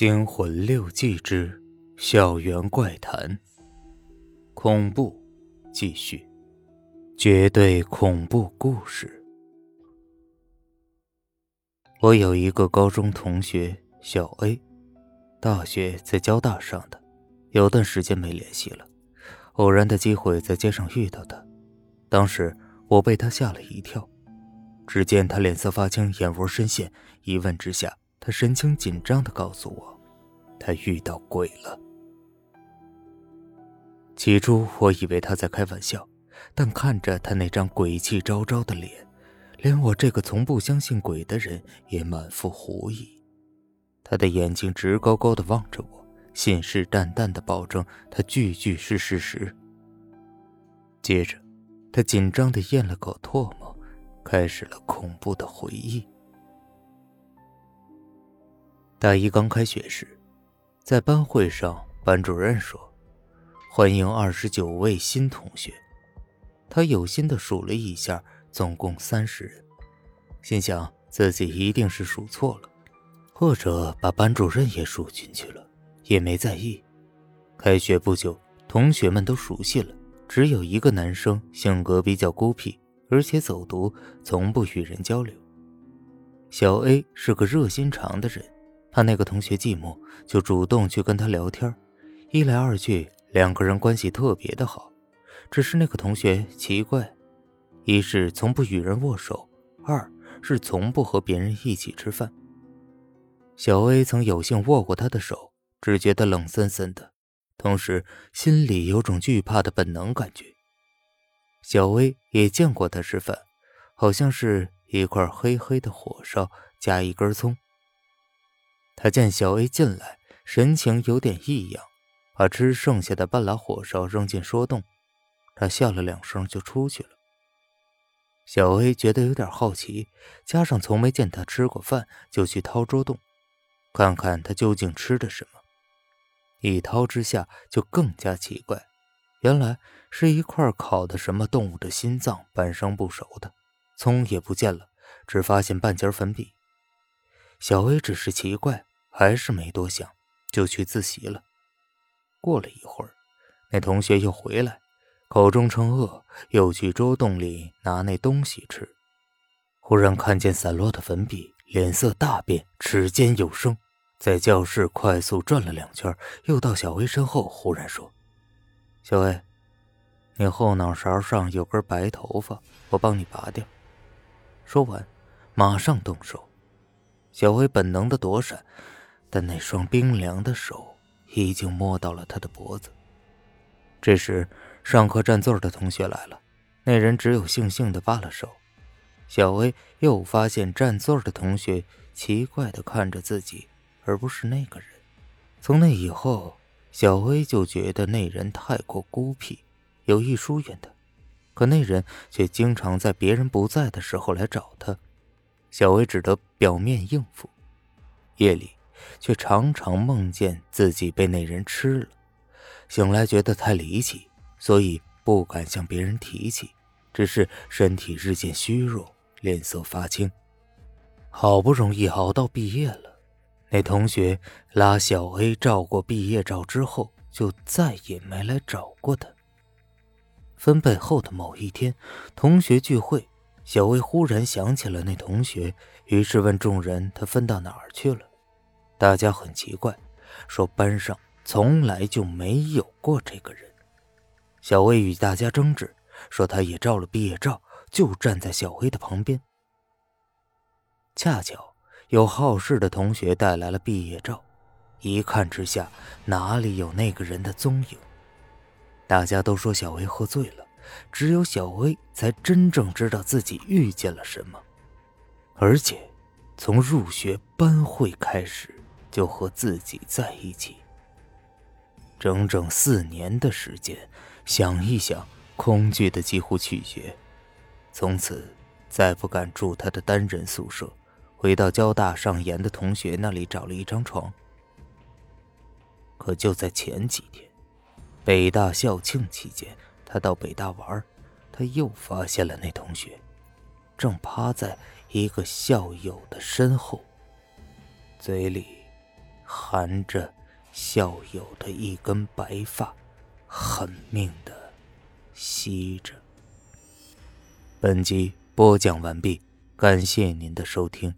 惊魂六记之校园怪谈，恐怖继续，绝对恐怖故事。我有一个高中同学小 A，大学在交大上的，有段时间没联系了。偶然的机会在街上遇到他，当时我被他吓了一跳。只见他脸色发青，眼窝深陷。一问之下，他神情紧张的告诉我，他遇到鬼了。起初我以为他在开玩笑，但看着他那张鬼气昭昭的脸，连我这个从不相信鬼的人也满腹狐疑。他的眼睛直勾勾的望着我，信誓旦旦的保证他句句是事实。接着，他紧张的咽了口唾沫。开始了恐怖的回忆。大一刚开学时，在班会上，班主任说：“欢迎二十九位新同学。”他有心的数了一下，总共三十人，心想自己一定是数错了，或者把班主任也数进去了，也没在意。开学不久，同学们都熟悉了，只有一个男生性格比较孤僻。而且走读，从不与人交流。小 A 是个热心肠的人，他那个同学寂寞，就主动去跟他聊天。一来二去，两个人关系特别的好。只是那个同学奇怪，一是从不与人握手，二是从不和别人一起吃饭。小 A 曾有幸握过他的手，只觉得冷森森的，同时心里有种惧怕的本能感觉。小薇也见过他吃饭，好像是一块黑黑的火烧加一根葱。他见小 A 进来，神情有点异样，把吃剩下的半拉火烧扔进说洞。他笑了两声就出去了。小 A 觉得有点好奇，加上从没见他吃过饭，就去掏桌洞，看看他究竟吃的什么。一掏之下，就更加奇怪。原来是一块烤的什么动物的心脏，半生不熟的，葱也不见了，只发现半截粉笔。小 A 只是奇怪，还是没多想，就去自习了。过了一会儿，那同学又回来，口中称饿，又去桌洞里拿那东西吃。忽然看见散落的粉笔，脸色大变，齿尖有声，在教室快速转了两圈，又到小薇身后，忽然说。小薇，你后脑勺上有根白头发，我帮你拔掉。说完，马上动手。小薇本能的躲闪，但那双冰凉的手已经摸到了他的脖子。这时，上课占座的同学来了，那人只有悻悻的罢了手。小薇又发现占座的同学奇怪的看着自己，而不是那个人。从那以后。小薇就觉得那人太过孤僻，有意疏远他，可那人却经常在别人不在的时候来找他，小薇只得表面应付。夜里却常常梦见自己被那人吃了，醒来觉得太离奇，所以不敢向别人提起，只是身体日渐虚弱，脸色发青。好不容易熬到毕业了。那同学拉小 A 照过毕业照之后，就再也没来找过他。分配后的某一天，同学聚会，小 A 忽然想起了那同学，于是问众人：“他分到哪儿去了？”大家很奇怪，说班上从来就没有过这个人。小薇与大家争执，说他也照了毕业照，就站在小薇的旁边。恰巧。有好事的同学带来了毕业照，一看之下，哪里有那个人的踪影？大家都说小薇喝醉了，只有小薇才真正知道自己遇见了什么。而且，从入学班会开始就和自己在一起，整整四年的时间，想一想，恐惧的几乎拒绝。从此，再不敢住他的单人宿舍。回到交大上研的同学那里找了一张床，可就在前几天，北大校庆期间，他到北大玩，他又发现了那同学，正趴在一个校友的身后，嘴里含着校友的一根白发，狠命的吸着。本集播讲完毕，感谢您的收听。